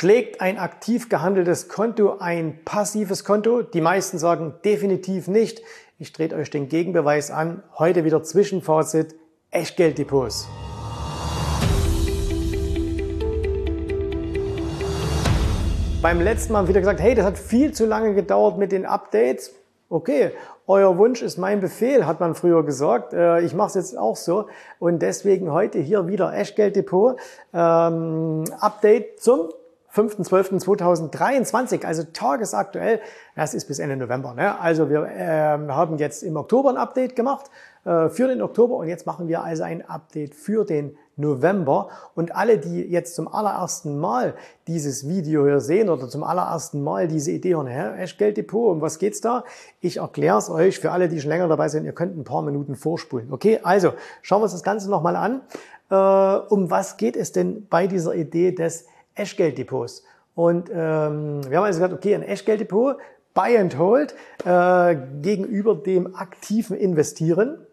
Schlägt ein aktiv gehandeltes Konto ein passives Konto? Die meisten sagen definitiv nicht. Ich trete euch den Gegenbeweis an. Heute wieder Zwischenfazit. Echtgelddepots. Beim letzten Mal wieder gesagt, hey, das hat viel zu lange gedauert mit den Updates. Okay, euer Wunsch ist mein Befehl, hat man früher gesagt. Äh, ich mache es jetzt auch so. Und deswegen heute hier wieder Echtgelddepot. Ähm, Update zum 5.12.2023, also tagesaktuell. Das ist bis Ende November. Ne? Also wir äh, haben jetzt im Oktober ein Update gemacht äh, für den Oktober und jetzt machen wir also ein Update für den November. Und alle, die jetzt zum allerersten Mal dieses Video hier sehen oder zum allerersten Mal diese Idee hören, hä, Echtgelddepot, um was geht's da? Ich erkläre es euch für alle, die schon länger dabei sind. Ihr könnt ein paar Minuten vorspulen. Okay, also schauen wir uns das Ganze nochmal an. Äh, um was geht es denn bei dieser Idee des Echtgelddepots. Und ähm, wir haben also gesagt, okay, ein Echtgelddepot, Buy and Hold äh, gegenüber dem aktiven Investieren.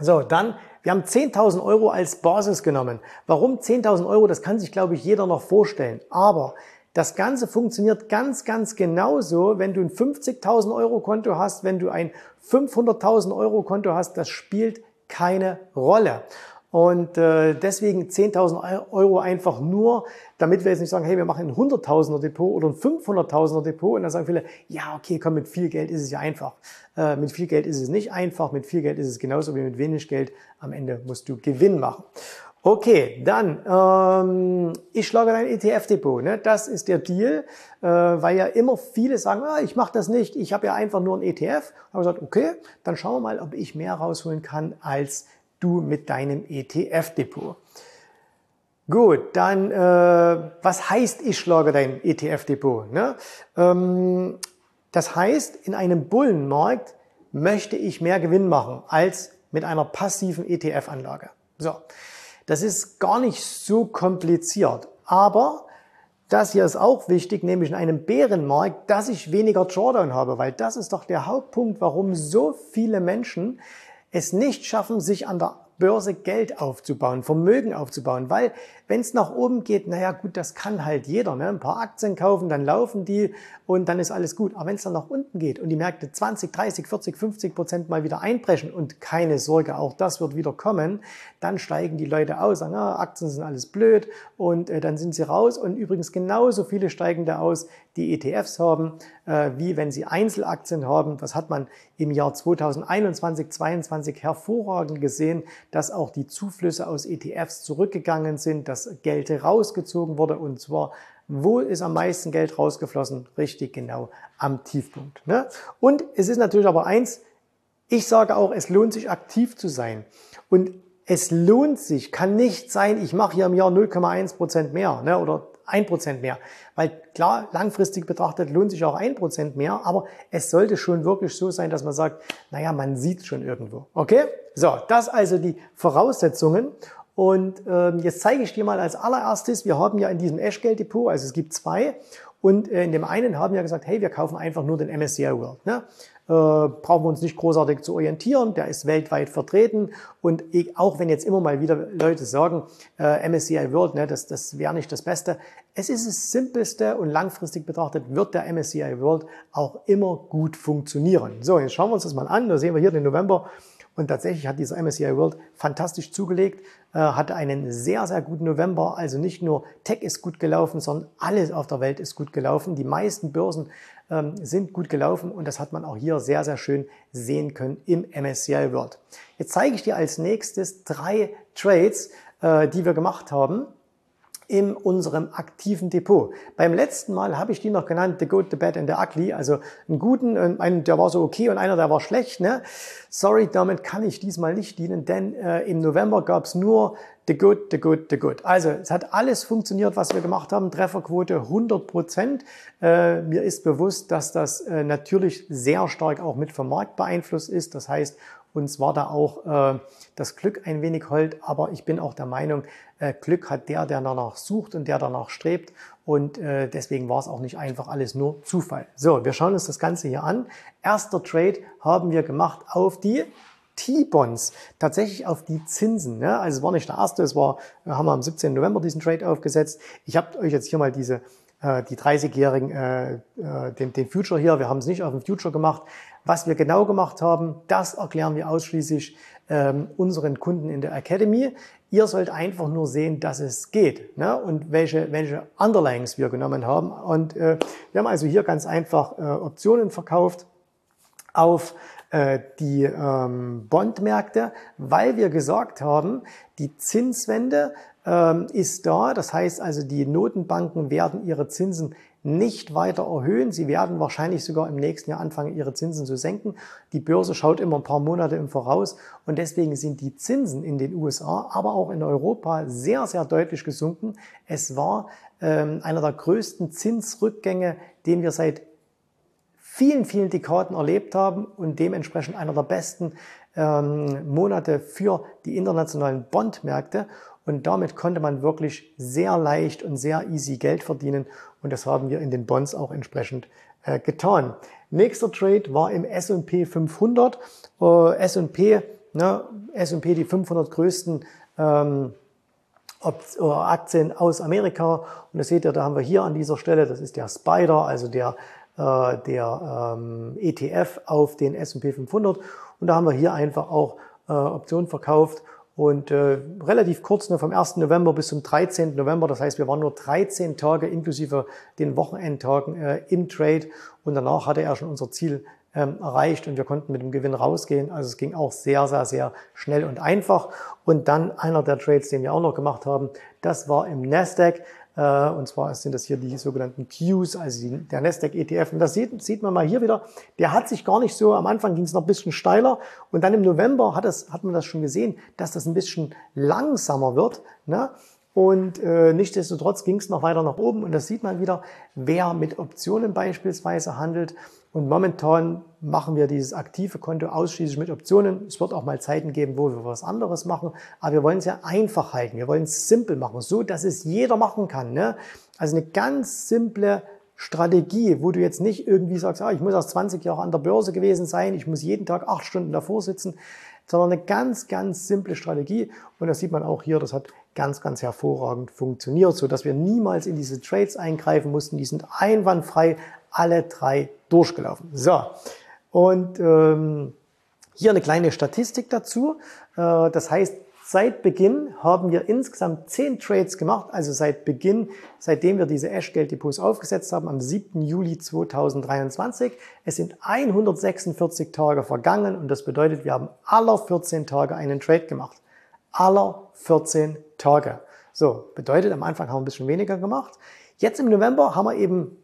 So, dann, wir haben 10.000 Euro als Basis genommen. Warum 10.000 Euro? Das kann sich, glaube ich, jeder noch vorstellen. Aber das Ganze funktioniert ganz, ganz genauso, wenn du ein 50.000 Euro Konto hast, wenn du ein 500.000 Euro Konto hast. Das spielt keine Rolle. Und äh, deswegen 10.000 Euro einfach nur, damit wir jetzt nicht sagen, hey, wir machen ein 100.000er Depot oder ein 500.000er Depot. Und dann sagen viele, ja, okay, komm, mit viel Geld ist es ja einfach. Äh, mit viel Geld ist es nicht einfach. Mit viel Geld ist es genauso wie mit wenig Geld. Am Ende musst du Gewinn machen. Okay, dann, ähm, ich schlage dein ETF-Depot. Ne? Das ist der Deal, äh, weil ja immer viele sagen, ah, ich mache das nicht, ich habe ja einfach nur ein ETF. Ich habe gesagt, okay, dann schauen wir mal, ob ich mehr rausholen kann als du mit deinem ETF-Depot. Gut, dann äh, was heißt, ich schlage dein ETF-Depot? Ne? Ähm, das heißt, in einem Bullenmarkt möchte ich mehr Gewinn machen als mit einer passiven ETF-Anlage. So, das ist gar nicht so kompliziert, aber das hier ist auch wichtig, nämlich in einem Bärenmarkt, dass ich weniger Drawdown habe, weil das ist doch der Hauptpunkt, warum so viele Menschen es nicht schaffen, sich an der Börse Geld aufzubauen, Vermögen aufzubauen, weil wenn es nach oben geht, naja gut, das kann halt jeder, ne? ein paar Aktien kaufen, dann laufen die und dann ist alles gut. Aber wenn es dann nach unten geht und die Märkte 20, 30, 40, 50 Prozent mal wieder einbrechen und keine Sorge, auch das wird wieder kommen, dann steigen die Leute aus, sagen, ah, Aktien sind alles blöd und äh, dann sind sie raus. Und übrigens genauso viele steigen da aus, die ETFs haben, äh, wie wenn sie Einzelaktien haben. Das hat man im Jahr 2021, 2022 hervorragend gesehen, dass auch die Zuflüsse aus ETFs zurückgegangen sind, dass Geld rausgezogen wurde und zwar wo ist am meisten Geld rausgeflossen? Richtig genau am Tiefpunkt. Ne? Und es ist natürlich aber eins, ich sage auch, es lohnt sich aktiv zu sein. Und es lohnt sich, kann nicht sein, ich mache hier im Jahr 0,1 Prozent mehr ne, oder 1 Prozent mehr. Weil klar, langfristig betrachtet lohnt sich auch 1 Prozent mehr, aber es sollte schon wirklich so sein, dass man sagt, naja, man sieht schon irgendwo. Okay? So, das also die Voraussetzungen. Und ähm, jetzt zeige ich dir mal als allererstes, wir haben ja in diesem Eschgeld-Depot, also es gibt zwei, und äh, in dem einen haben wir gesagt, hey, wir kaufen einfach nur den MSCI World. Ne? Äh, brauchen wir uns nicht großartig zu orientieren, der ist weltweit vertreten. Und ich, auch wenn jetzt immer mal wieder Leute sagen, äh, MSCI World, ne, das, das wäre nicht das Beste, es ist das Simpelste und langfristig betrachtet wird der MSCI World auch immer gut funktionieren. So, jetzt schauen wir uns das mal an, da sehen wir hier den November und tatsächlich hat dieser MSCI World fantastisch zugelegt, äh, hatte einen sehr, sehr guten November. Also nicht nur Tech ist gut gelaufen, sondern alles auf der Welt ist gut gelaufen. Die meisten Börsen ähm, sind gut gelaufen und das hat man auch hier sehr, sehr schön sehen können im MSCI World. Jetzt zeige ich dir als nächstes drei Trades, äh, die wir gemacht haben in unserem aktiven Depot. Beim letzten Mal habe ich die noch genannt, The Good, The Bad and The Ugly, also einen guten, einen, der war so okay und einer, der war schlecht. Ne? Sorry, damit kann ich diesmal nicht dienen, denn äh, im November gab es nur The Good, The Good, The Good. Also es hat alles funktioniert, was wir gemacht haben, Trefferquote 100 Prozent. Äh, mir ist bewusst, dass das äh, natürlich sehr stark auch mit vom Markt beeinflusst ist. Das heißt, uns war da auch äh, das Glück ein wenig hold, aber ich bin auch der Meinung, äh, Glück hat der, der danach sucht und der danach strebt. Und äh, deswegen war es auch nicht einfach alles nur Zufall. So, wir schauen uns das Ganze hier an. Erster Trade haben wir gemacht auf die T-Bonds tatsächlich auf die Zinsen. Ne? Also es war nicht der erste, es war, haben wir am 17. November diesen Trade aufgesetzt. Ich habe euch jetzt hier mal diese äh, die 30-jährigen, äh, äh, den, den Future hier, wir haben es nicht auf dem Future gemacht. Was wir genau gemacht haben, das erklären wir ausschließlich ähm, unseren Kunden in der Academy. Ihr sollt einfach nur sehen, dass es geht ne? und welche, welche Underlyings wir genommen haben. Und äh, wir haben also hier ganz einfach äh, Optionen verkauft auf äh, die ähm, Bondmärkte, weil wir gesagt haben, die Zinswende ähm, ist da. Das heißt also, die Notenbanken werden ihre Zinsen nicht weiter erhöhen. Sie werden wahrscheinlich sogar im nächsten Jahr anfangen, ihre Zinsen zu senken. Die Börse schaut immer ein paar Monate im Voraus und deswegen sind die Zinsen in den USA, aber auch in Europa sehr, sehr deutlich gesunken. Es war ähm, einer der größten Zinsrückgänge, den wir seit vielen, vielen Dekaden erlebt haben und dementsprechend einer der besten ähm, Monate für die internationalen Bondmärkte. Und damit konnte man wirklich sehr leicht und sehr easy Geld verdienen. Und das haben wir in den Bonds auch entsprechend äh, getan. Nächster Trade war im S&P 500. Äh, S&P, ne, S&P die 500 größten ähm, Aktien aus Amerika. Und das seht ihr, da haben wir hier an dieser Stelle, das ist der Spider, also der äh, der ähm, ETF auf den S&P 500 und da haben wir hier einfach auch äh, Optionen verkauft und äh, relativ kurz, ne, vom 1. November bis zum 13. November, das heißt, wir waren nur 13 Tage inklusive den Wochenendtagen äh, im Trade und danach hatte er schon unser Ziel ähm, erreicht und wir konnten mit dem Gewinn rausgehen. Also es ging auch sehr, sehr, sehr schnell und einfach. Und dann einer der Trades, den wir auch noch gemacht haben, das war im Nasdaq. Äh, und zwar sind das hier die sogenannten Qs, also der Nasdaq ETF. Und das sieht, sieht man mal hier wieder. Der hat sich gar nicht so, am Anfang ging es noch ein bisschen steiler. Und dann im November hat, das, hat man das schon gesehen, dass das ein bisschen langsamer wird. Ne? Und äh, nichtsdestotrotz ging es noch weiter nach oben. Und das sieht man wieder, wer mit Optionen beispielsweise handelt. Und momentan machen wir dieses aktive Konto ausschließlich mit Optionen. Es wird auch mal Zeiten geben, wo wir was anderes machen. Aber wir wollen es ja einfach halten. Wir wollen es simpel machen, so dass es jeder machen kann. Ne? Also eine ganz simple Strategie, wo du jetzt nicht irgendwie sagst, ah, ich muss erst 20 Jahre an der Börse gewesen sein, ich muss jeden Tag acht Stunden davor sitzen, sondern eine ganz, ganz simple Strategie. Und das sieht man auch hier, das hat ganz, ganz hervorragend funktioniert, so dass wir niemals in diese Trades eingreifen mussten. Die sind einwandfrei alle drei durchgelaufen. So, und ähm, hier eine kleine Statistik dazu. Äh, das heißt, seit Beginn haben wir insgesamt zehn Trades gemacht, also seit Beginn, seitdem wir diese Eschgeld-Depots aufgesetzt haben, am 7. Juli 2023. Es sind 146 Tage vergangen und das bedeutet, wir haben aller 14 Tage einen Trade gemacht. Aller 14 Tage. So, bedeutet, am Anfang haben wir ein bisschen weniger gemacht. Jetzt im November haben wir eben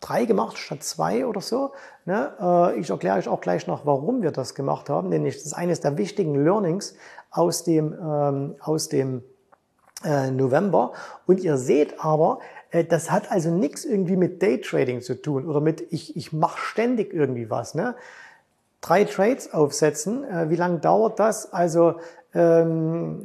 drei gemacht statt zwei oder so. Ne? Äh, ich erkläre euch auch gleich noch, warum wir das gemacht haben, denn das ist eines der wichtigen Learnings aus dem, ähm, aus dem äh, November. Und ihr seht aber, äh, das hat also nichts irgendwie mit Daytrading zu tun oder mit ich, ich mache ständig irgendwie was. Ne? Drei Trades aufsetzen, wie lange dauert das? Also ähm,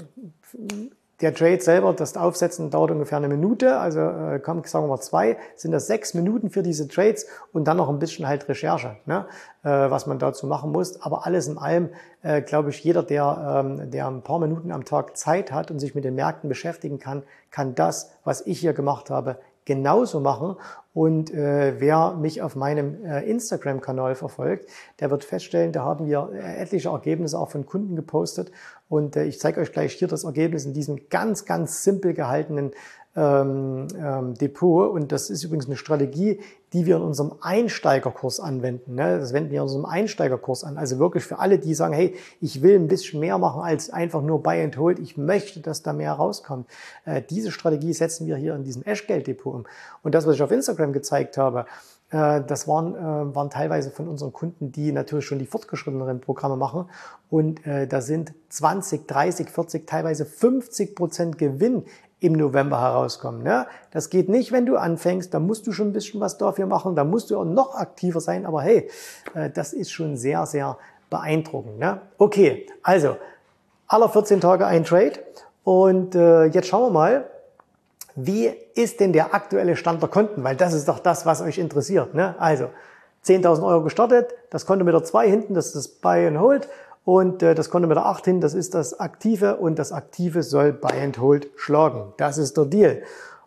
der Trade selber, das Aufsetzen dauert ungefähr eine Minute, also äh, kommt, sagen wir mal zwei, sind das sechs Minuten für diese Trades und dann noch ein bisschen halt Recherche, ne, äh, was man dazu machen muss. Aber alles in allem, äh, glaube ich, jeder, der, ähm, der ein paar Minuten am Tag Zeit hat und sich mit den Märkten beschäftigen kann, kann das, was ich hier gemacht habe, genauso machen. Und äh, wer mich auf meinem äh, Instagram-Kanal verfolgt, der wird feststellen, da haben wir äh, etliche Ergebnisse auch von Kunden gepostet. Und äh, ich zeige euch gleich hier das Ergebnis in diesem ganz, ganz simpel gehaltenen ähm, ähm, Depot. Und das ist übrigens eine Strategie, die wir in unserem Einsteigerkurs anwenden. Ne? Das wenden wir in unserem Einsteigerkurs an. Also wirklich für alle, die sagen, hey, ich will ein bisschen mehr machen als einfach nur Buy and Hold. Ich möchte, dass da mehr rauskommt. Äh, diese Strategie setzen wir hier in diesem Eschgeld-Depot um. Und das, was ich auf Instagram gezeigt habe, äh, das waren, äh, waren teilweise von unseren Kunden, die natürlich schon die fortgeschritteneren Programme machen. Und da sind 20, 30, 40, teilweise 50 Prozent Gewinn im November herauskommen. Ne? Das geht nicht, wenn du anfängst, da musst du schon ein bisschen was dafür machen, da musst du auch noch aktiver sein, aber hey, äh, das ist schon sehr, sehr beeindruckend. Ne? Okay, also aller 14 Tage ein Trade und äh, jetzt schauen wir mal, wie ist denn der aktuelle Stand der Konten, weil das ist doch das, was euch interessiert. Ne? Also 10.000 Euro gestartet, das Konto mit der 2 hinten, das ist das Buy and Hold Und äh, das Konto mit der 8 hin, das ist das Aktive und das Aktive soll Buy and Hold schlagen. Das ist der Deal.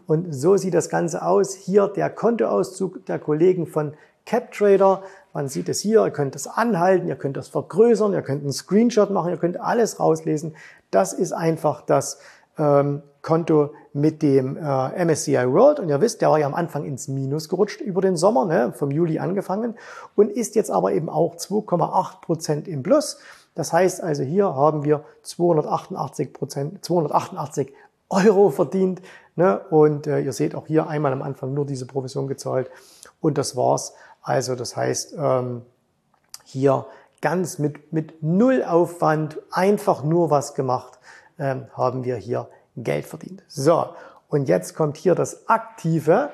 Und so sieht das Ganze aus. Hier der Kontoauszug der Kollegen von CapTrader. Man sieht es hier, ihr könnt es anhalten, ihr könnt das vergrößern, ihr könnt einen Screenshot machen, ihr könnt alles rauslesen. Das ist einfach das ähm, Konto mit dem äh, MSCI World. Und ihr wisst, der war ja am Anfang ins Minus gerutscht über den Sommer, ne, vom Juli angefangen und ist jetzt aber eben auch 2,8 Prozent im Plus. Das heißt also, hier haben wir 288 Prozent, 288 Euro verdient. Ne? Und äh, ihr seht auch hier einmal am Anfang nur diese Provision gezahlt. Und das war's. Also das heißt, ähm, hier ganz mit, mit null Aufwand, einfach nur was gemacht, ähm, haben wir hier Geld verdient. So, und jetzt kommt hier das Aktive.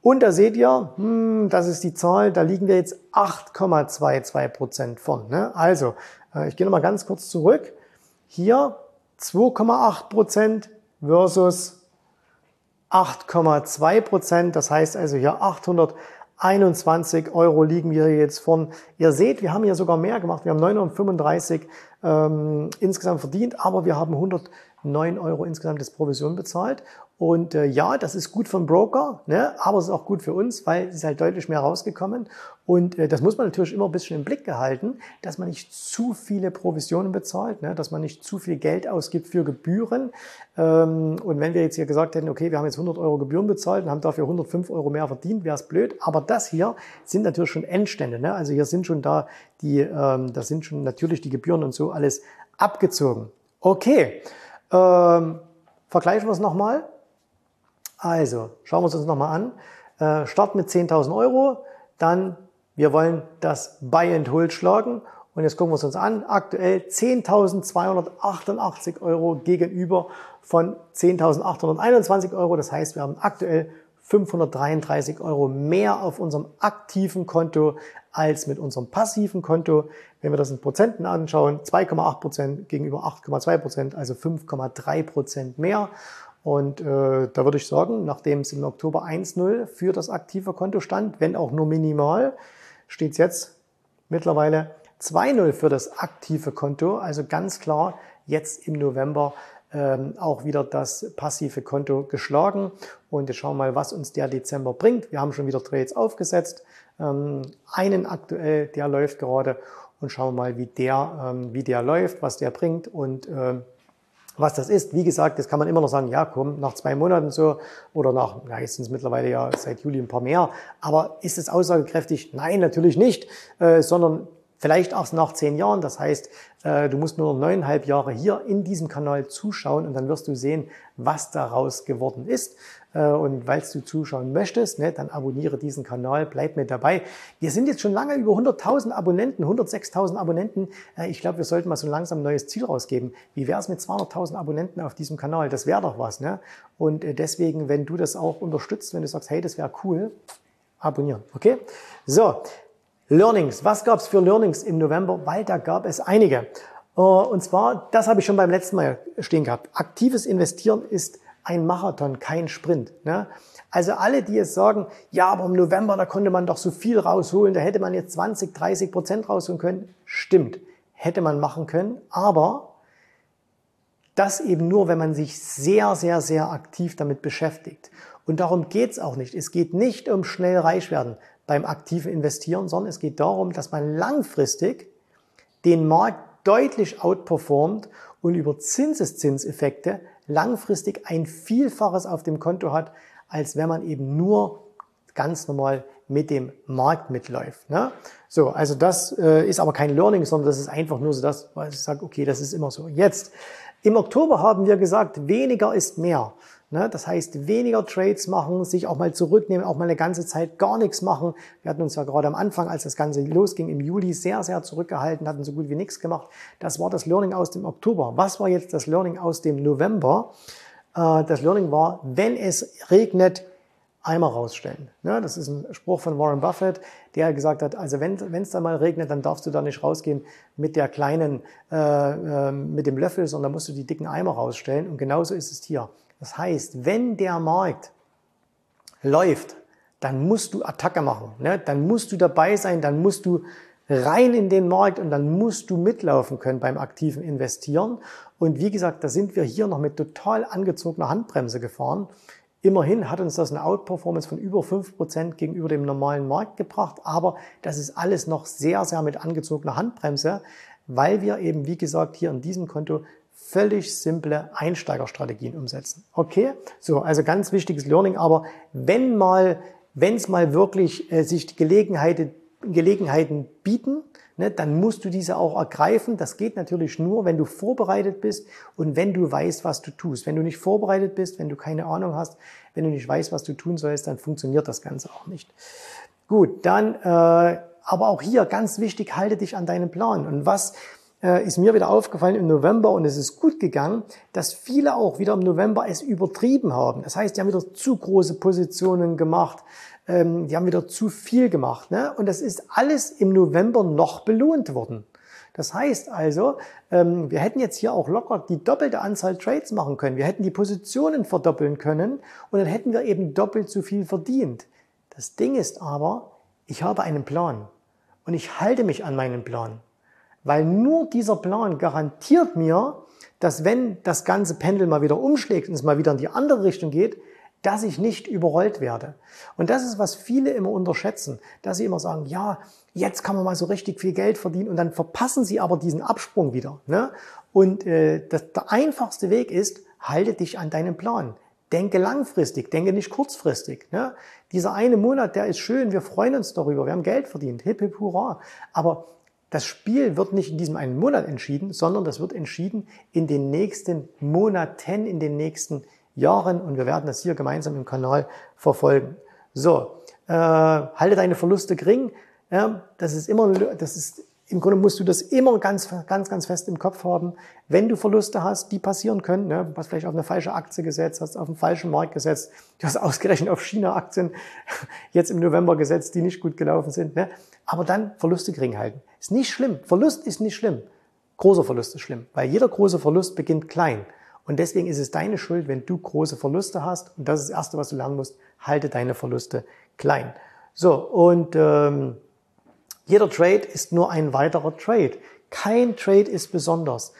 Und da seht ihr, hm, das ist die Zahl, da liegen wir jetzt 8,22 Prozent von. Ne? Also, ich gehe nochmal ganz kurz zurück. Hier 2,8 Prozent versus 8,2 Prozent. Das heißt also hier 821 Euro liegen wir jetzt von. Ihr seht, wir haben hier sogar mehr gemacht. Wir haben 935 ähm, insgesamt verdient, aber wir haben 109 Euro insgesamt als Provision bezahlt. Und äh, ja, das ist gut vom Broker, ne? aber es ist auch gut für uns, weil es ist halt deutlich mehr rausgekommen. Und äh, das muss man natürlich immer ein bisschen im Blick gehalten, dass man nicht zu viele Provisionen bezahlt, ne? dass man nicht zu viel Geld ausgibt für Gebühren. Ähm, und wenn wir jetzt hier gesagt hätten, okay, wir haben jetzt 100 Euro Gebühren bezahlt und haben dafür 105 Euro mehr verdient, wäre es blöd. Aber das hier sind natürlich schon Endstände. Ne? Also hier sind schon da die, ähm, da sind schon natürlich die Gebühren und so alles abgezogen. Okay, ähm, vergleichen wir es nochmal. Also, schauen wir uns das nochmal an. Äh, Start mit 10.000 Euro, dann wir wollen das Buy and Hold schlagen und jetzt gucken wir es uns an. Aktuell 10.288 Euro gegenüber von 10.821 Euro. Das heißt, wir haben aktuell 533 Euro mehr auf unserem aktiven Konto als mit unserem passiven Konto. Wenn wir das in Prozenten anschauen, 2,8 Prozent gegenüber 8,2 Prozent, also 5,3 Prozent mehr. Und äh, da würde ich sagen, nachdem es im Oktober 1.0 für das aktive Konto stand, wenn auch nur minimal, steht es jetzt mittlerweile 2.0 für das aktive Konto. Also ganz klar jetzt im November ähm, auch wieder das passive Konto geschlagen. Und jetzt schauen wir mal, was uns der Dezember bringt. Wir haben schon wieder Trades aufgesetzt. Ähm, einen aktuell, der läuft gerade und schauen wir mal, wie der, ähm, wie der läuft, was der bringt und ähm, was das ist. Wie gesagt, das kann man immer noch sagen, ja, komm, nach zwei Monaten so oder nach, ja, jetzt sind es mittlerweile ja seit Juli ein paar mehr. Aber ist es aussagekräftig? Nein, natürlich nicht, äh, sondern vielleicht erst nach zehn Jahren. Das heißt, äh, du musst nur neuneinhalb Jahre hier in diesem Kanal zuschauen und dann wirst du sehen, was daraus geworden ist. Äh, und weil du zuschauen möchtest, ne, dann abonniere diesen Kanal, bleib mit dabei. Wir sind jetzt schon lange über 100.000 Abonnenten, 106.000 Abonnenten. Äh, ich glaube, wir sollten mal so langsam ein neues Ziel rausgeben. Wie wäre es mit 200.000 Abonnenten auf diesem Kanal? Das wäre doch was. Ne? Und deswegen, wenn du das auch unterstützt, wenn du sagst, hey, das wäre cool, abonnieren. Okay? So, Learnings. Was gab es für Learnings im November? Weil da gab es einige. Und zwar, das habe ich schon beim letzten Mal stehen gehabt. Aktives Investieren ist ein Marathon, kein Sprint. Ne? Also alle, die jetzt sagen, ja, aber im November, da konnte man doch so viel rausholen, da hätte man jetzt 20, 30 Prozent rausholen können. Stimmt, hätte man machen können, aber das eben nur, wenn man sich sehr, sehr, sehr aktiv damit beschäftigt. Und darum geht's auch nicht. Es geht nicht um schnell reich werden beim aktiven Investieren, sondern es geht darum, dass man langfristig den Markt deutlich outperformt und über Zinseszinseffekte langfristig ein Vielfaches auf dem Konto hat, als wenn man eben nur ganz normal mit dem Markt mitläuft. Ne? So, also das äh, ist aber kein Learning, sondern das ist einfach nur so das, was ich sage, okay, das ist immer so. Jetzt, im Oktober haben wir gesagt, weniger ist mehr. Ne? Das heißt, weniger Trades machen, sich auch mal zurücknehmen, auch mal eine ganze Zeit gar nichts machen. Wir hatten uns ja gerade am Anfang, als das Ganze losging, im Juli sehr, sehr zurückgehalten, hatten so gut wie nichts gemacht. Das war das Learning aus dem Oktober. Was war jetzt das Learning aus dem November? Äh, das Learning war, wenn es regnet, Eimer rausstellen. Ne? Das ist ein Spruch von Warren Buffett, der gesagt hat, also wenn es da mal regnet, dann darfst du da nicht rausgehen mit der kleinen, äh, äh, mit dem Löffel, sondern musst du die dicken Eimer rausstellen. Und genauso ist es hier. Das heißt, wenn der Markt läuft, dann musst du Attacke machen. Ne? Dann musst du dabei sein, dann musst du rein in den Markt und dann musst du mitlaufen können beim aktiven Investieren. Und wie gesagt, da sind wir hier noch mit total angezogener Handbremse gefahren. Immerhin hat uns das eine Outperformance von über 5% gegenüber dem normalen Markt gebracht, aber das ist alles noch sehr, sehr mit angezogener Handbremse, weil wir eben, wie gesagt, hier in diesem Konto völlig simple Einsteigerstrategien umsetzen. Okay? So, also ganz wichtiges Learning, aber wenn mal, wenn es mal wirklich äh, sich die Gelegenheit, Gelegenheiten bieten, ne, dann musst du diese auch ergreifen. Das geht natürlich nur, wenn du vorbereitet bist und wenn du weißt, was du tust. Wenn du nicht vorbereitet bist, wenn du keine Ahnung hast, wenn du nicht weißt, was du tun sollst, dann funktioniert das Ganze auch nicht. Gut, dann, äh, aber auch hier ganz wichtig, halte dich an deinen Plan. Und was äh, ist mir wieder aufgefallen im November und es ist gut gegangen, dass viele auch wieder im November es übertrieben haben. Das heißt, die haben wieder zu große Positionen gemacht, ähm, die haben wieder zu viel gemacht. Ne? Und das ist alles im November noch belohnt worden. Das heißt also, ähm, wir hätten jetzt hier auch locker die doppelte Anzahl Trades machen können. Wir hätten die Positionen verdoppeln können und dann hätten wir eben doppelt so viel verdient. Das Ding ist aber, ich habe einen Plan und ich halte mich an meinen Plan. Weil nur dieser Plan garantiert mir, dass wenn das ganze Pendel mal wieder umschlägt und es mal wieder in die andere Richtung geht, dass ich nicht überrollt werde. Und das ist, was viele immer unterschätzen, dass sie immer sagen, ja, jetzt kann man mal so richtig viel Geld verdienen und dann verpassen sie aber diesen Absprung wieder. Ne? Und äh, das, der einfachste Weg ist, halte dich an deinen Plan. Denke langfristig, denke nicht kurzfristig. Ne? Dieser eine Monat, der ist schön, wir freuen uns darüber, wir haben Geld verdient, hip hip hurra. Aber das Spiel wird nicht in diesem einen Monat entschieden, sondern das wird entschieden in den nächsten Monaten, in den nächsten Jahren und wir werden das hier gemeinsam im Kanal verfolgen. So, äh, halte deine Verluste gering. Ja, das ist immer, das ist im Grunde musst du das immer ganz, ganz, ganz fest im Kopf haben. Wenn du Verluste hast, die passieren können, ne? du hast vielleicht auf eine falsche Aktie gesetzt, hast auf einen falschen Markt gesetzt, du hast ausgerechnet auf China-Aktien jetzt im November gesetzt, die nicht gut gelaufen sind. Ne? Aber dann Verluste gering halten. Ist nicht schlimm. Verlust ist nicht schlimm. Großer Verlust ist schlimm, weil jeder große Verlust beginnt klein. Und deswegen ist es deine Schuld, wenn du große Verluste hast. Und das ist das Erste, was du lernen musst. Halte deine Verluste klein. So, und ähm, jeder Trade ist nur ein weiterer Trade. Kein Trade ist besonders.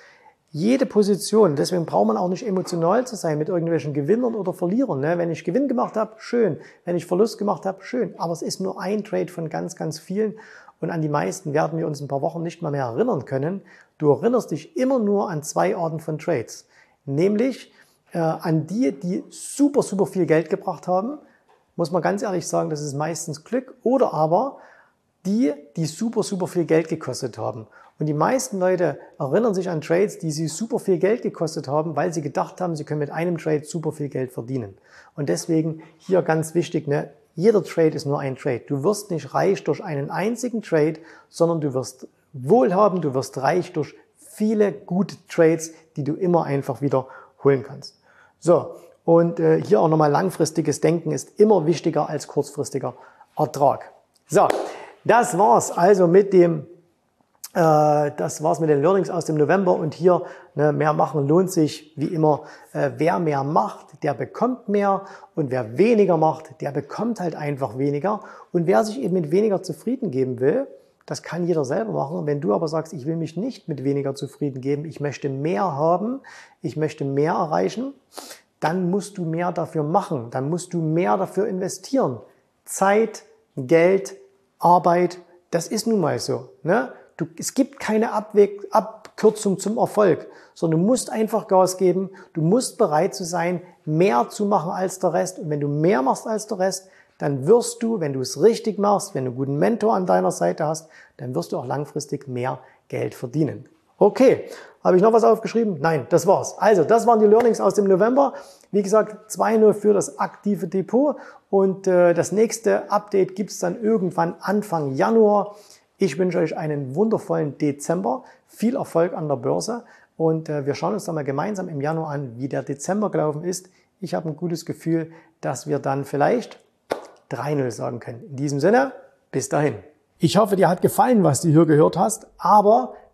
Jede Position, deswegen braucht man auch nicht emotional zu sein mit irgendwelchen Gewinnern oder Verlierern. Ne? Wenn ich Gewinn gemacht habe, schön. Wenn ich Verlust gemacht habe, schön. Aber es ist nur ein Trade von ganz, ganz vielen. Und an die meisten werden wir uns ein paar Wochen nicht mal mehr erinnern können. Du erinnerst dich immer nur an zwei Arten von Trades nämlich äh, an die, die super, super viel Geld gebracht haben. Muss man ganz ehrlich sagen, das ist meistens Glück oder aber die, die super, super viel Geld gekostet haben. Und die meisten Leute erinnern sich an Trades, die sie super viel Geld gekostet haben, weil sie gedacht haben, sie können mit einem Trade super viel Geld verdienen. Und deswegen hier ganz wichtig, ne, jeder Trade ist nur ein Trade. Du wirst nicht reich durch einen einzigen Trade, sondern du wirst wohlhabend, du wirst reich durch viele gute Trades, die du immer einfach wieder holen kannst. So, und äh, hier auch nochmal langfristiges Denken ist immer wichtiger als kurzfristiger Ertrag. So, das war's also mit dem äh, das war's mit den Learnings aus dem November und hier ne, mehr machen lohnt sich wie immer. Äh, wer mehr macht, der bekommt mehr und wer weniger macht, der bekommt halt einfach weniger. Und wer sich eben mit weniger zufrieden geben will, das kann jeder selber machen. Wenn du aber sagst, ich will mich nicht mit weniger zufrieden geben, ich möchte mehr haben, ich möchte mehr erreichen, dann musst du mehr dafür machen, dann musst du mehr dafür investieren. Zeit, Geld, Arbeit, das ist nun mal so. Ne? Du, es gibt keine Abweg, Abkürzung zum Erfolg, sondern du musst einfach Gas geben, du musst bereit zu sein, mehr zu machen als der Rest. Und wenn du mehr machst als der Rest, dann wirst du, wenn du es richtig machst, wenn du einen guten Mentor an deiner Seite hast, dann wirst du auch langfristig mehr Geld verdienen. Okay, habe ich noch was aufgeschrieben? Nein, das war's. Also, das waren die Learnings aus dem November. Wie gesagt, 2.0 für das aktive Depot und äh, das nächste Update gibt's dann irgendwann Anfang Januar. Ich wünsche euch einen wundervollen Dezember, viel Erfolg an der Börse und äh, wir schauen uns dann mal gemeinsam im Januar an, wie der Dezember gelaufen ist. Ich habe ein gutes Gefühl, dass wir dann vielleicht 3-0 sagen können. In diesem Sinne, bis dahin. Ich hoffe, dir hat gefallen, was du hier gehört hast, aber